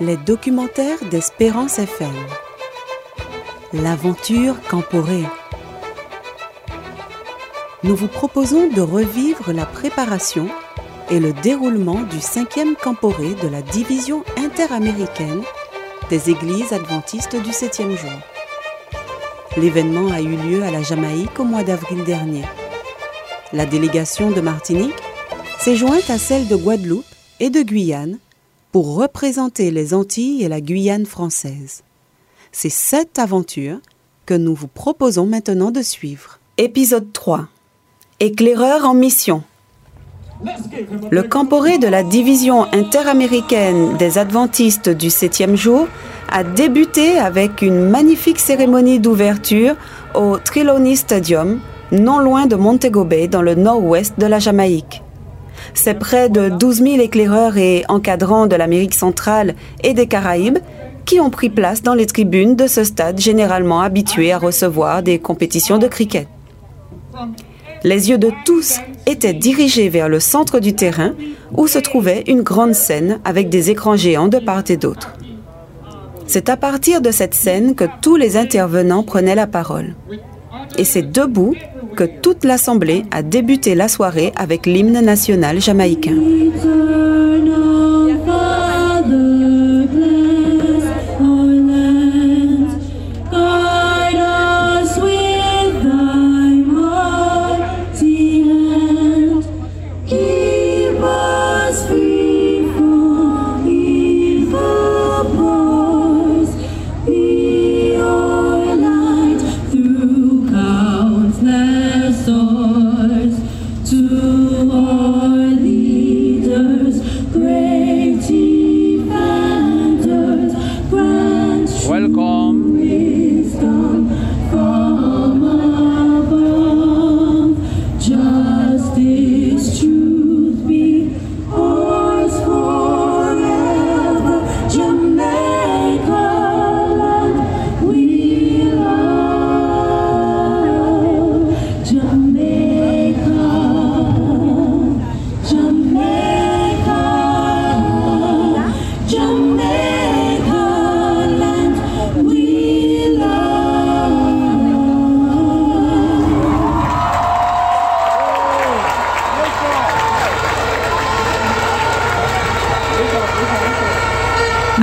les documentaires d'Espérance FM. L'aventure Camporée. Nous vous proposons de revivre la préparation et le déroulement du cinquième Camporé de la division interaméricaine des églises adventistes du septième jour. L'événement a eu lieu à la Jamaïque au mois d'avril dernier. La délégation de Martinique s'est jointe à celle de Guadeloupe et de Guyane pour représenter les Antilles et la Guyane française. C'est cette aventure que nous vous proposons maintenant de suivre. Épisode 3. Éclaireur en mission. Le camporé de la division interaméricaine des adventistes du septième jour a débuté avec une magnifique cérémonie d'ouverture au Triloni Stadium, non loin de Montego Bay, dans le nord-ouest de la Jamaïque. C'est près de 12 000 éclaireurs et encadrants de l'Amérique centrale et des Caraïbes qui ont pris place dans les tribunes de ce stade généralement habitué à recevoir des compétitions de cricket. Les yeux de tous étaient dirigés vers le centre du terrain où se trouvait une grande scène avec des écrans géants de part et d'autre. C'est à partir de cette scène que tous les intervenants prenaient la parole. Et c'est debout que toute l'Assemblée a débuté la soirée avec l'hymne national jamaïcain.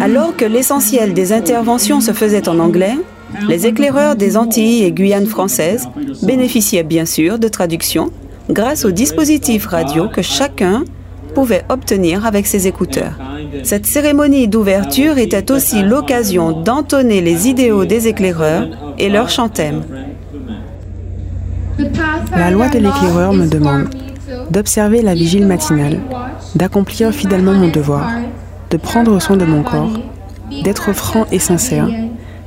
Alors que l'essentiel des interventions se faisait en anglais, les éclaireurs des Antilles et Guyane françaises bénéficiaient bien sûr de traductions grâce aux dispositifs radio que chacun pouvait obtenir avec ses écouteurs. Cette cérémonie d'ouverture était aussi l'occasion d'entonner les idéaux des éclaireurs et leur chantèmes. La loi de l'éclaireur me demande d'observer la vigile matinale, d'accomplir fidèlement mon devoir, de prendre soin de mon corps, d'être franc et sincère,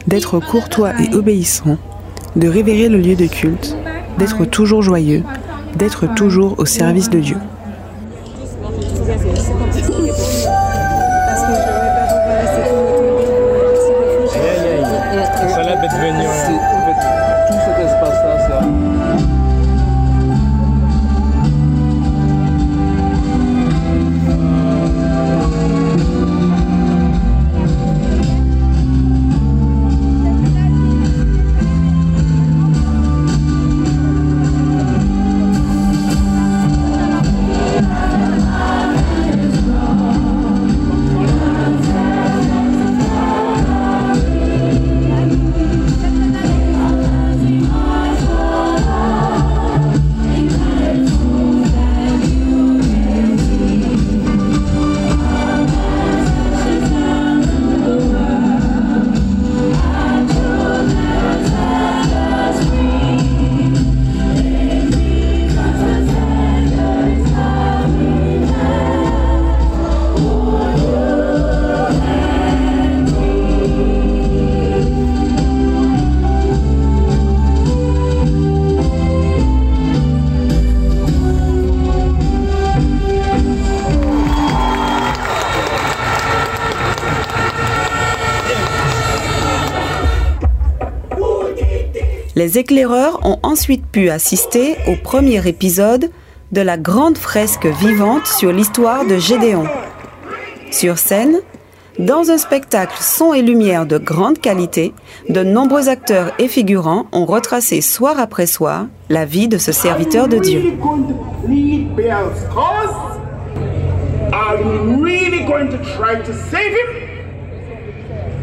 d'être courtois et obéissant, de révérer le lieu de culte, d'être toujours joyeux, d'être toujours au service de Dieu. Les éclaireurs ont ensuite pu assister au premier épisode de la grande fresque vivante sur l'histoire de Gédéon. Sur scène, Dans un spectacle son et lumière de grande qualité, de nombreux acteurs et figurants ont retracé soir après soir la vie de ce serviteur de Dieu.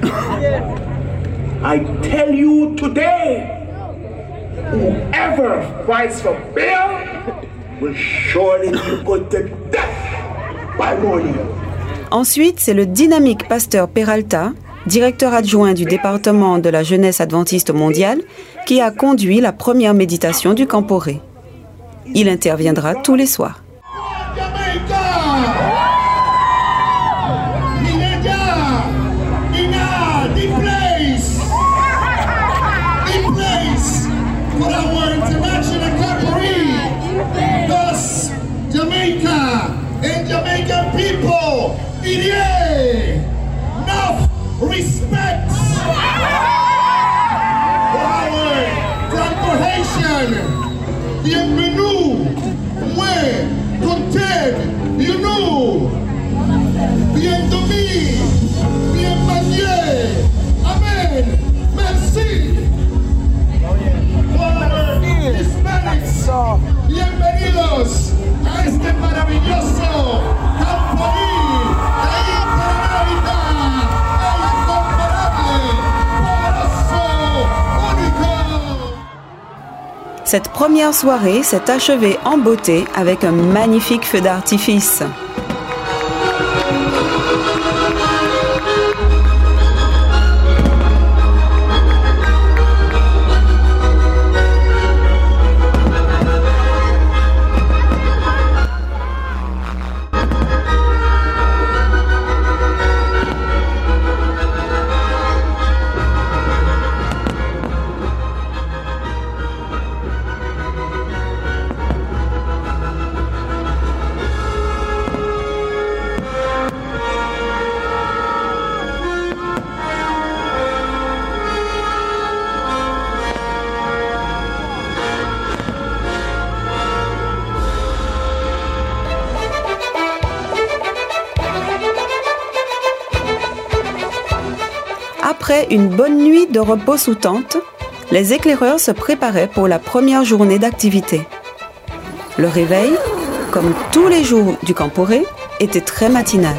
whoever fights for will surely death by. Ensuite, c'est le dynamique pasteur Peralta, directeur adjoint du département de la jeunesse adventiste mondiale, qui a conduit la première méditation du Camporé. Il interviendra tous les soirs. Cette première soirée s'est achevée en beauté avec un magnifique feu d'artifice. Une bonne nuit de repos sous tente, les éclaireurs se préparaient pour la première journée d'activité. Le réveil, comme tous les jours du Camporé, était très matinal.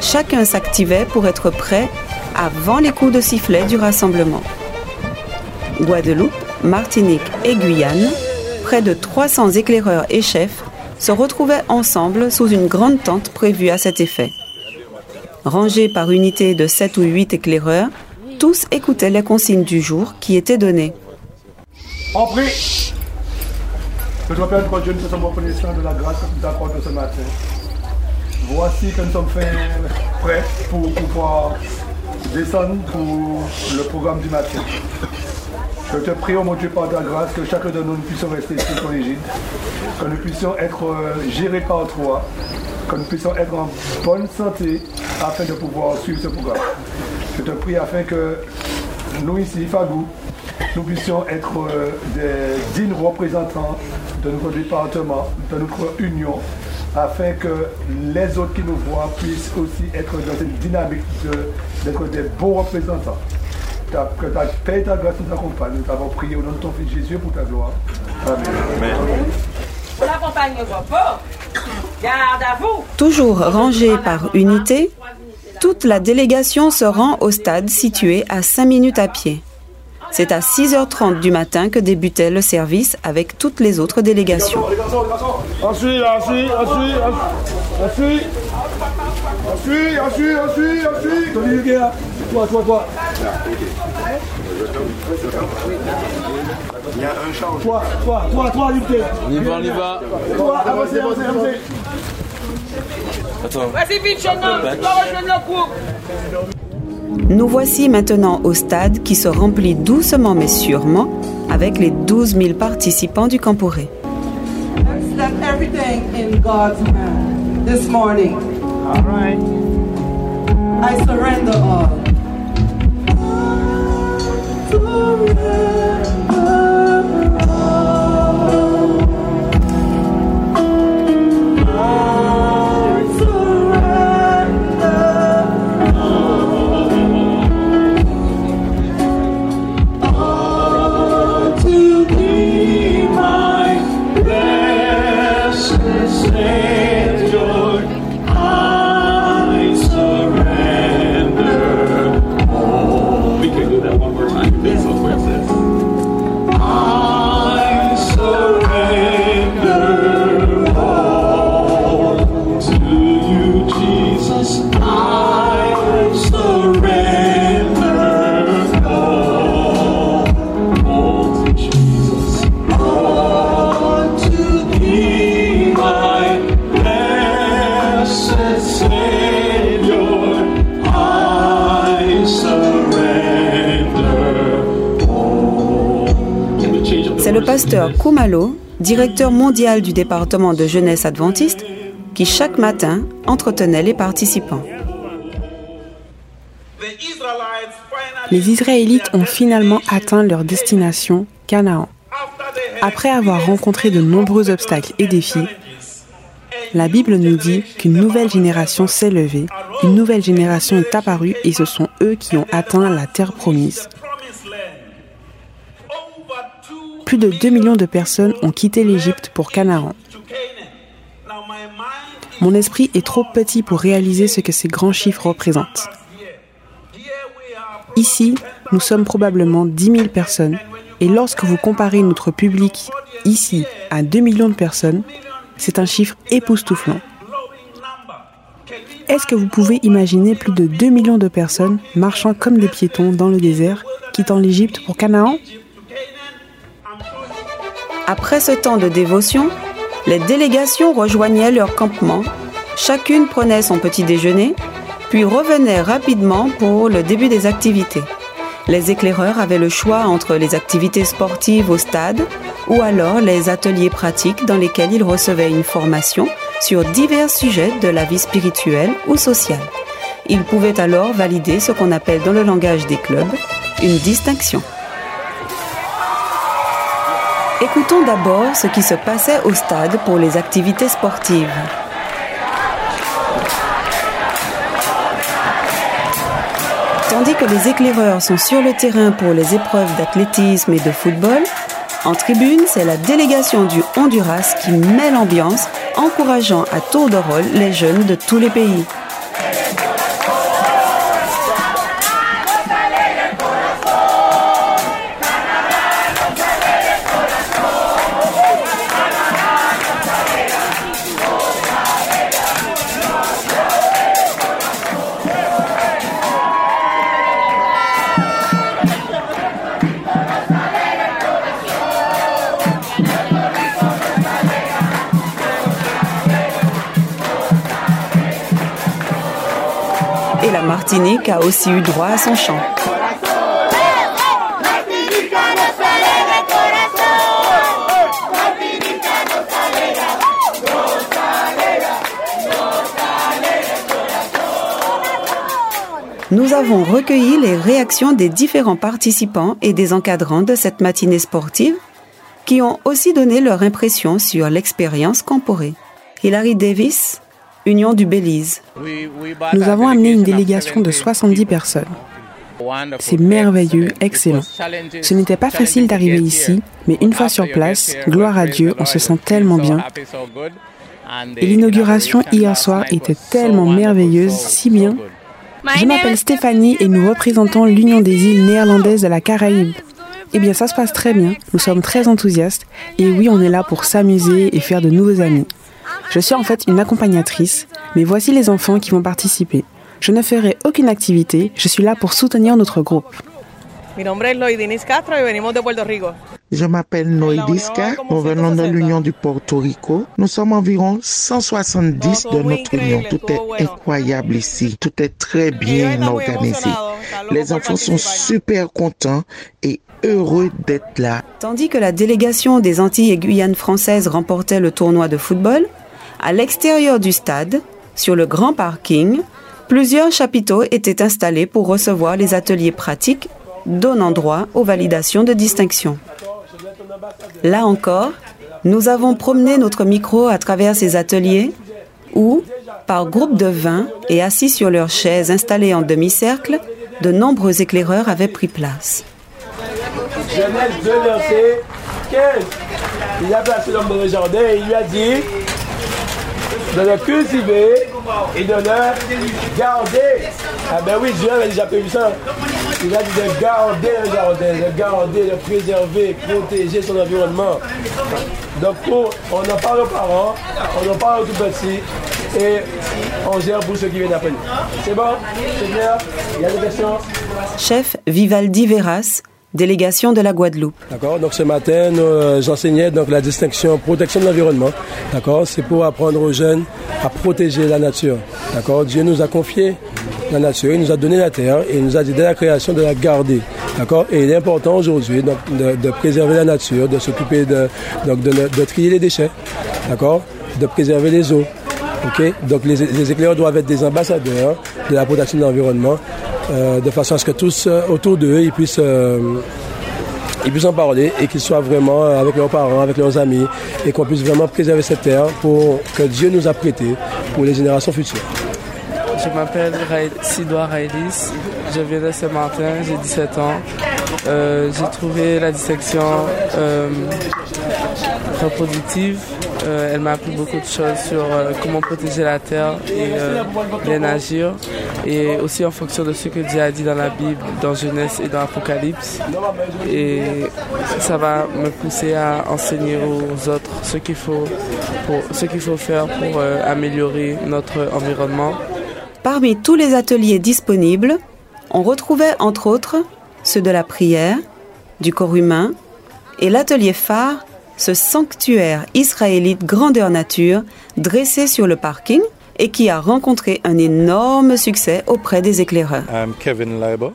Chacun s'activait pour être prêt avant les coups de sifflet du rassemblement. Guadeloupe, Martinique et Guyane, près de 300 éclaireurs et chefs se retrouvaient ensemble sous une grande tente prévue à cet effet. Rangés par unité de 7 ou 8 éclaireurs, tous écoutaient les consignes du jour qui étaient données. En prie Que toi, Père, Dieu, nous sommes reconnaissants de la grâce que nous accordes ce matin. Voici que nous sommes prêts pour pouvoir descendre pour le programme du matin. Je te prie, oh mon Dieu, par ta grâce, que chacun de nous puissions rester sous ton égide, que nous puissions être euh, gérés par toi, que nous puissions être en bonne santé afin de pouvoir suivre ce programme. Je te prie afin que nous ici, Fagou, nous puissions être euh, des dignes représentants de notre département, de notre union, afin que les autres qui nous voient puissent aussi être dans cette dynamique d'être des bons représentants. Que ta paix et ta grâce nous accompagnent. Nous t'avons prié au nom de ton Fils Jésus pour ta gloire. Amen. Toujours rangée par unité, toute la délégation se rend au stade situé à 5 minutes à pied. C'est à 6h30 du matin que débutait le service avec toutes les autres délégations. Toi, toi, toi. Il y a un change. Toi, toi, toi, toi, On y va, on y va. Toi, avancez, avancez, avancez. Attends. Vas-y vite, jeune homme, tu dois rejoindre le groupe. Nous voici maintenant au stade qui se remplit doucement mais sûrement avec les 12 000 participants du Camporé. Let's let everything in God's hand this morning. All right. I surrender all. Lester Kumalo, directeur mondial du département de jeunesse adventiste, qui chaque matin entretenait les participants. Les Israélites ont finalement atteint leur destination, Canaan. Après avoir rencontré de nombreux obstacles et défis, la Bible nous dit qu'une nouvelle génération s'est levée, une nouvelle génération est apparue et ce sont eux qui ont atteint la terre promise. Plus de 2 millions de personnes ont quitté l'Égypte pour Canaan. Mon esprit est trop petit pour réaliser ce que ces grands chiffres représentent. Ici, nous sommes probablement 10 000 personnes et lorsque vous comparez notre public ici à 2 millions de personnes, c'est un chiffre époustouflant. Est-ce que vous pouvez imaginer plus de 2 millions de personnes marchant comme des piétons dans le désert, quittant l'Égypte pour Canaan Après ce temps de dévotion, les délégations rejoignaient leur campement, chacune prenait son petit déjeuner, puis revenait rapidement pour le début des activités. Les éclaireurs avaient le choix entre les activités sportives au stade ou alors les ateliers pratiques dans lesquels ils recevaient une formation sur divers sujets de la vie spirituelle ou sociale. Ils pouvaient alors valider ce qu'on appelle dans le langage des clubs une distinction. Écoutons d'abord ce qui se passait au stade pour les activités sportives. Tandis que les éclaireurs sont sur le terrain pour les épreuves d'athlétisme et de football, en tribune, c'est la délégation du Honduras qui met l'ambiance, encourageant à tour de rôle les jeunes de tous les pays. Martinique a aussi eu droit à son chant. Nous avons recueilli les réactions des différents participants et des encadrants de cette matinée sportive qui ont aussi donné leur impression sur l'expérience comporée. Hilary Davis, Union du Belize. Nous avons amené une délégation de 70 personnes. C'est merveilleux, excellent. Ce n'était pas facile d'arriver ici, mais une fois sur place, gloire à Dieu, on se sent tellement bien. Et l'inauguration hier soir était tellement merveilleuse, si bien. Je m'appelle Stéphanie et nous représentons l'Union des îles néerlandaises de la Caraïbe. Eh bien, ça se passe très bien. Nous sommes très enthousiastes. Et oui, on est là pour s'amuser et faire de nouveaux amis. Je suis en fait une accompagnatrice, mais voici les enfants qui vont participer. Je ne ferai aucune activité, je suis là pour soutenir notre groupe. Je m'appelle Noidisca, nous venons de l'Union du Porto Rico. Nous sommes environ 170 de notre union. Tout est incroyable ici, tout est très bien organisé. Les enfants sont super contents et heureux d'être là. Tandis que la délégation des Antilles et Guyane françaises remportait le tournoi de football, à l'extérieur du stade, sur le grand parking, plusieurs chapiteaux étaient installés pour recevoir les ateliers pratiques donnant droit aux validations de distinction. Là encore, nous avons promené notre micro à travers ces ateliers où, par groupe de 20 et assis sur leurs chaises installées en demi-cercle, de nombreux éclaireurs avaient pris place. Genèse 2, verset 15. Il a placé et il a dit de le cultiver et de le garder. Ah ben oui, Dieu avait déjà prévu ça. Il a dit de garder le jardin, de garder, de préserver, protéger son environnement. Donc on en parle aux parents, on en parle aux tout petits et on gère pour ceux qui viennent après. C'est bon? C'est clair? Il y a des questions? Chef Vivaldi Veras, délégation de la Guadeloupe. D'accord. Donc ce matin, euh, j'enseignais donc la distinction protection de l'environnement. D'accord. C'est pour apprendre aux jeunes à protéger la nature. D'accord. Dieu nous a confié la nature, il nous a donné la terre et il nous a dit dès la création de la garder. D'accord Et il est important aujourd'hui de, de, préserver la nature, de s'occuper de, donc de, trier les déchets, d'accord De préserver les eaux. ok Donc les, les, éclaireurs doivent être des ambassadeurs de la protection de l'environnement, euh, de façon à ce que tous euh, autour d'eux, ils puissent... Euh, ils en parler et qu'ils soient vraiment avec leurs parents, avec leurs amis et qu'on puisse vraiment préserver cette terre pour que Dieu nous a prêté pour les générations futures. Je m'appelle Sidoa Railis, je viens de Saint-Martin, j'ai 17 ans. J'ai trouvé la dissection reproductive. Euh, elle m'a appris beaucoup de choses sur comment protéger la terre et bien agir. Et aussi en fonction de ce que Dieu a dit dans la Bible, dans Genèse et dans l'Apocalypse. Et ça va me pousser à enseigner aux autres ce qu'il faut, ce qu'il faut faire pour améliorer notre environnement. Parmi tous les ateliers disponibles, on retrouvait entre autres ceux de la prière, du corps humain et l'atelier phare, ce sanctuaire israélite grandeur nature dressé sur le parking et qui a rencontré un énorme succès auprès des éclaireurs.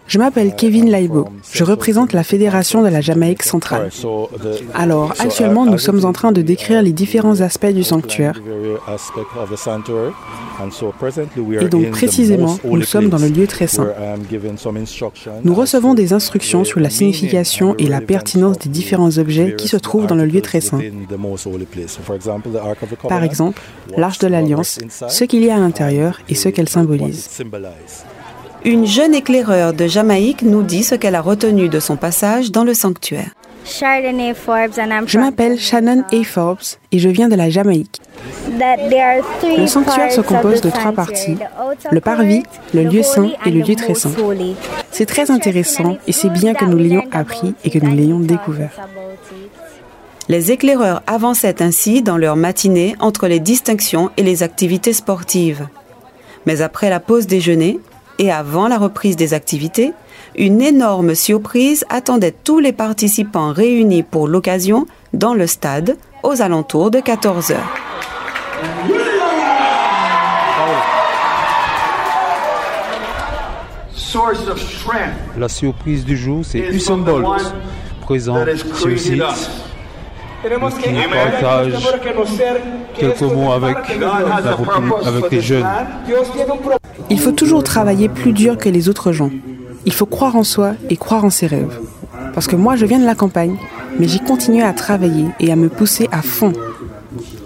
Je m'appelle Kevin Laibo. Je représente la Fédération de la Jamaïque centrale. Alors, actuellement, nous sommes en train de décrire les différents aspects du sanctuaire. Et donc, précisément, nous sommes dans le lieu très saint. Nous recevons des instructions sur la signification et la pertinence des différents objets qui se trouvent dans le lieu très saint. Par exemple, l'arche de l'Alliance, ce qu'il y a à l'intérieur et ce qu'elle symbolise. Une jeune éclaireur de Jamaïque nous dit ce qu'elle a retenu de son passage dans le sanctuaire. Je m'appelle Shannon A. Forbes et je viens de la Jamaïque. Le sanctuaire se compose de trois parties, le parvis, le lieu saint et le lieu très saint. C'est très intéressant et c'est bien que nous l'ayons appris et que nous l'ayons découvert. Les éclaireurs avançaient ainsi dans leur matinée entre les distinctions et les activités sportives. Mais après la pause déjeuner et avant la reprise des activités, une énorme surprise attendait tous les participants réunis pour l'occasion dans le stade aux alentours de 14 heures. La surprise du jour, c'est Usain Bolt, présent sur le site qui partage quelques mots avec, avec les jeunes. Il faut toujours travailler plus dur que les autres gens. Il faut croire en soi et croire en ses rêves. Parce que moi, je viens de la campagne, mais j'ai continué à travailler et à me pousser à fond.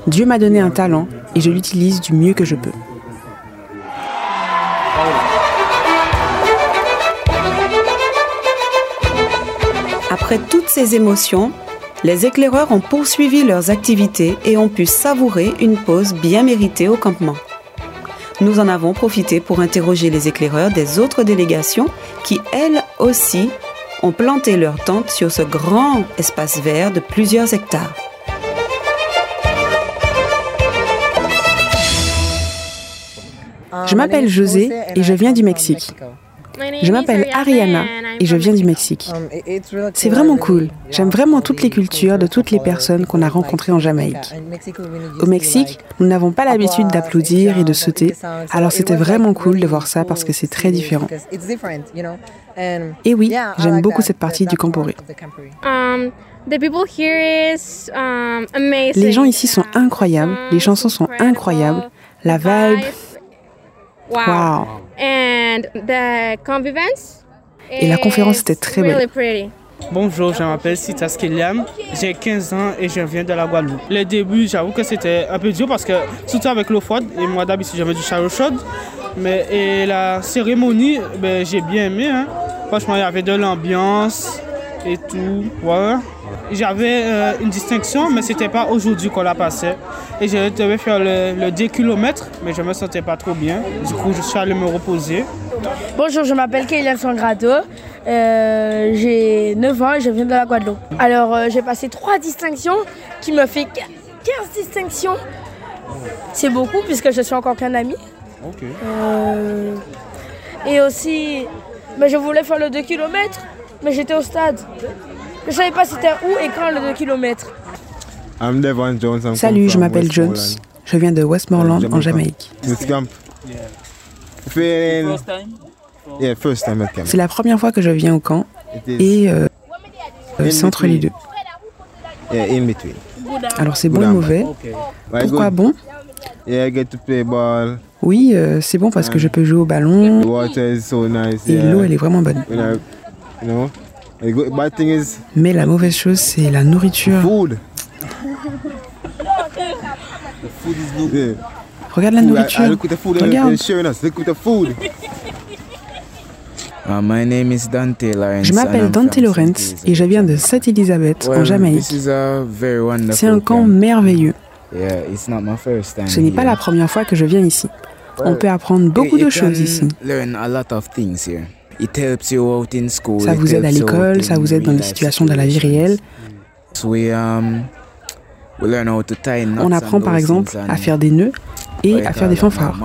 Dieu m'a donné un talent et je l'utilise du mieux que je peux. Après toutes ces émotions, les éclaireurs ont poursuivi leurs activités et ont pu savourer une pause bien méritée au campement. Nous en avons profité pour interroger les éclaireurs des autres délégations qui, elles aussi, ont planté leur tente sur ce grand espace vert de plusieurs hectares. Je m'appelle José et je viens du Mexique. Je m'appelle Ariana et je viens du Mexique. C'est vraiment cool. J'aime vraiment toutes les cultures de toutes les personnes qu'on a rencontrées en Jamaïque. Au Mexique, nous n'avons pas l'habitude d'applaudir et de sauter, alors c'était vraiment cool de voir ça parce que c'est très différent. Et oui, j'aime beaucoup cette partie du Camporé. Um, um, les gens ici sont incroyables, les chansons sont incroyables, la vibe. Wow. Et la conférence était très belle. Bonjour, je m'appelle Sitas Kiliam, j'ai 15 ans et je viens de la Guadeloupe. Le début, j'avoue que c'était un peu dur parce que, surtout avec l'eau froide, et moi d'habitude j'avais du chariot chaud, mais et la cérémonie, ben, j'ai bien aimé. Hein. Franchement, il y avait de l'ambiance et tout. Voilà. J'avais euh, une distinction, mais c'était pas aujourd'hui qu'on la passait. Et je devais faire le, 10 km, mais je me sentais pas trop bien. Du coup, je suis allé me reposer. Bonjour, je m'appelle Kélian Sangrado. Euh, j'ai 9 ans et je viens de la Guadeloupe. Alors, euh, j'ai passé trois distinctions qui me fait 15 distinctions. C'est beaucoup puisque je suis encore qu'un ami. et aussi, mais je voulais faire le 2 km, mais j'étais au stade. Je savais pas c'était où et quand le 2 km. Salut, je m'appelle Jones. Je viens de Westmoreland en Jamaïque. C'est la première fois que je viens au camp et euh, c'est entre les deux. Alors c'est bon ou mauvais? Pourquoi bon? Oui, euh, c'est bon parce que je peux jouer au ballon. Et l'eau, elle est vraiment bonne. Mais la mauvaise chose, c'est la nourriture. Regarde la nourriture. Regarde. Je m'appelle Dante Lawrence et je viens de Sainte-Élisabeth en Jamaïque. C'est un camp merveilleux. Ce n'est pas la première fois que je viens ici. On peut apprendre beaucoup de choses ici. Ça vous aide à l'école, ça vous aide dans les situations de la vie réelle. On apprend par exemple à faire des nœuds et à faire des fanfares.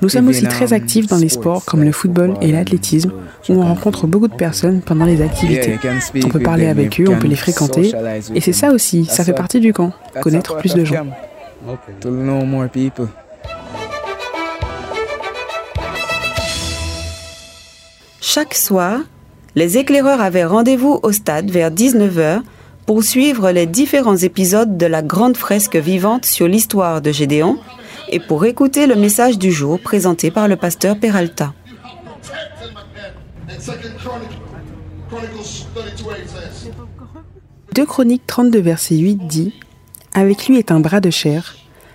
Nous sommes aussi très actifs dans les sports comme le football et l'athlétisme, où on rencontre beaucoup de personnes pendant les activités. On peut parler avec eux, on peut les fréquenter, et c'est ça aussi, ça fait partie du camp, connaître plus de gens. Chaque soir, les éclaireurs avaient rendez-vous au stade vers 19h pour suivre les différents épisodes de la grande fresque vivante sur l'histoire de Gédéon et pour écouter le message du jour présenté par le pasteur Peralta. Deux Chroniques 32 verset 8 dit Avec lui est un bras de chair,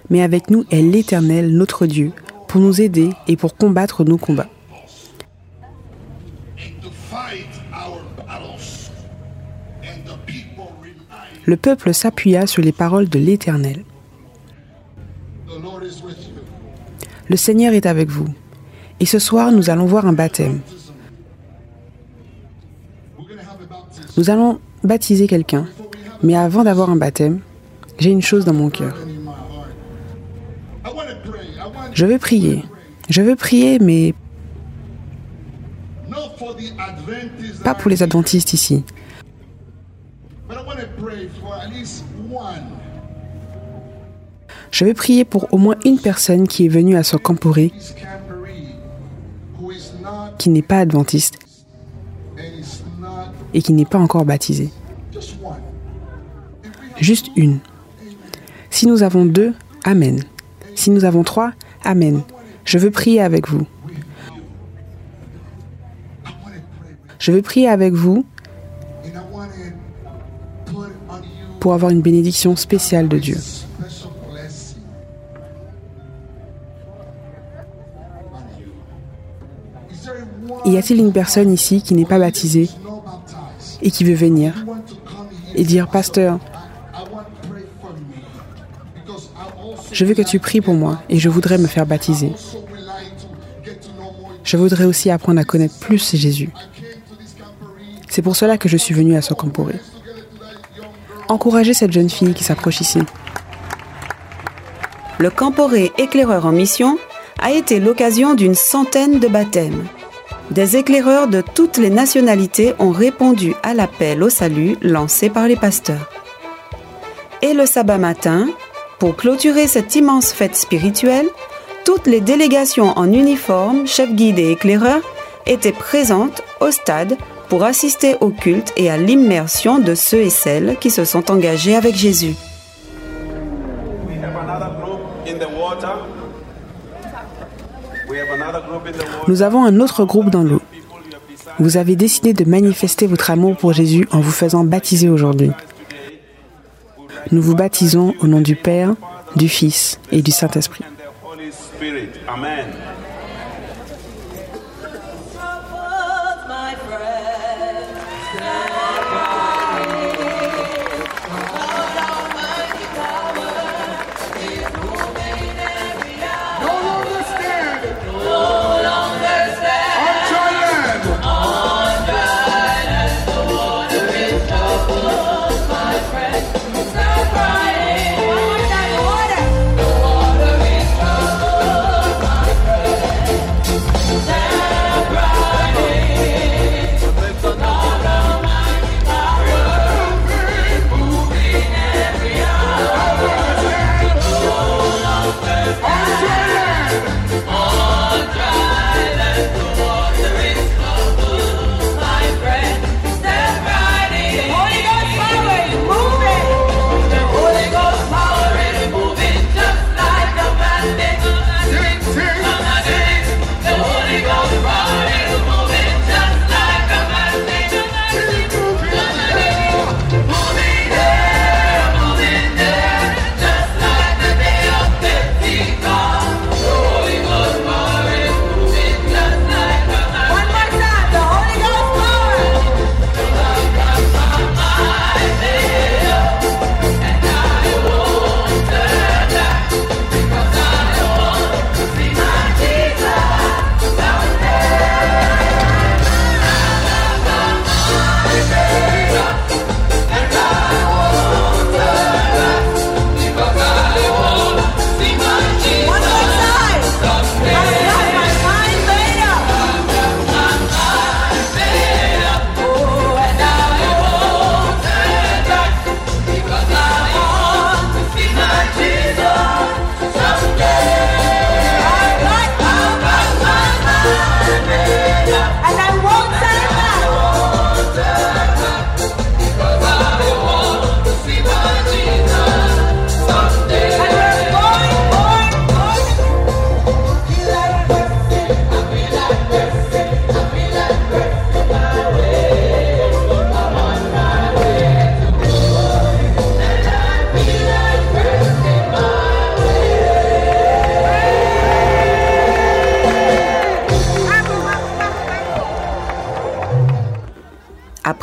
mais avec nous est l'Éternel notre Dieu, pour nous aider et pour combattre nos combats. Le peuple s'appuya sur les paroles de l'Éternel. Le Seigneur est avec vous. Et ce soir, nous allons voir un baptême. Nous allons baptiser quelqu'un. Mais avant d'avoir un baptême, j'ai une chose dans mon cœur. Je veux prier. Je veux prier, mais pas pour les adventistes ici. Je vais prier pour au moins une personne qui est venue à ce camporé qui n'est pas adventiste et qui n'est pas encore baptisée. Juste une. Si nous avons deux, Amen. Si nous avons trois, Amen. Je veux prier avec vous. Je veux prier avec vous pour avoir une bénédiction spéciale de Dieu. Y a-t-il une personne ici qui n'est pas baptisée et qui veut venir et dire, Pasteur, je veux que tu pries pour moi et je voudrais me faire baptiser. Je voudrais aussi apprendre à connaître plus Jésus. C'est pour cela que je suis venu à Socamporé. Encouragez cette jeune fille qui s'approche ici. Le Camporé éclaireur en mission a été l'occasion d'une centaine de baptêmes. Des éclaireurs de toutes les nationalités ont répondu à l'appel au salut lancé par les pasteurs. Et le sabbat matin, pour clôturer cette immense fête spirituelle, toutes les délégations en uniforme, chefs guides et éclaireurs, étaient présentes au stade pour assister au culte et à l'immersion de ceux et celles qui se sont engagés avec Jésus. Nous avons un autre groupe dans l'eau. Vous avez décidé de manifester votre amour pour Jésus en vous faisant baptiser aujourd'hui. Nous vous baptisons au nom du Père, du Fils et du Saint-Esprit. Amen.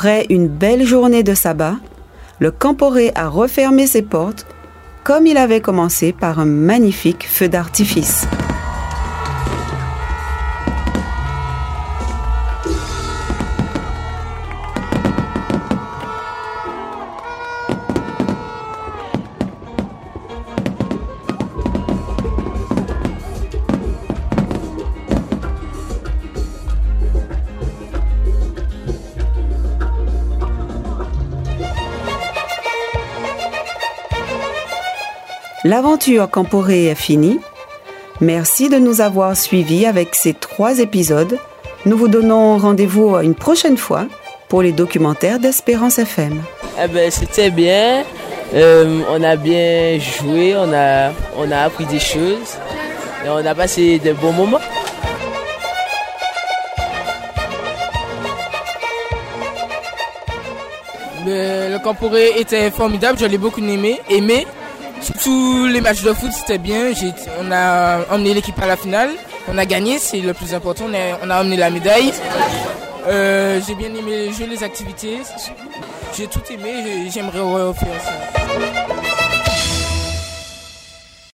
Après une belle journée de sabbat, le Camporé a refermé ses portes comme il avait commencé par un magnifique feu d'artifice. L'aventure Camporé est finie. Merci de nous avoir suivis avec ces trois épisodes. Nous vous donnons rendez-vous une prochaine fois pour les documentaires d'Espérance FM. Eh ben, c'était bien. Euh, on a bien joué, on a, on a appris des choses et on a passé de bons moments. Le, Camporé était formidable, je l'ai beaucoup aimé. aimé. Surtout les matchs de foot, c'était bien. On a emmené l'équipe à la finale. On a gagné, c'est le plus important. On a, emmené la médaille. Euh, j'ai bien aimé jouer les activités. J'ai tout aimé. J'aimerais refaire ça.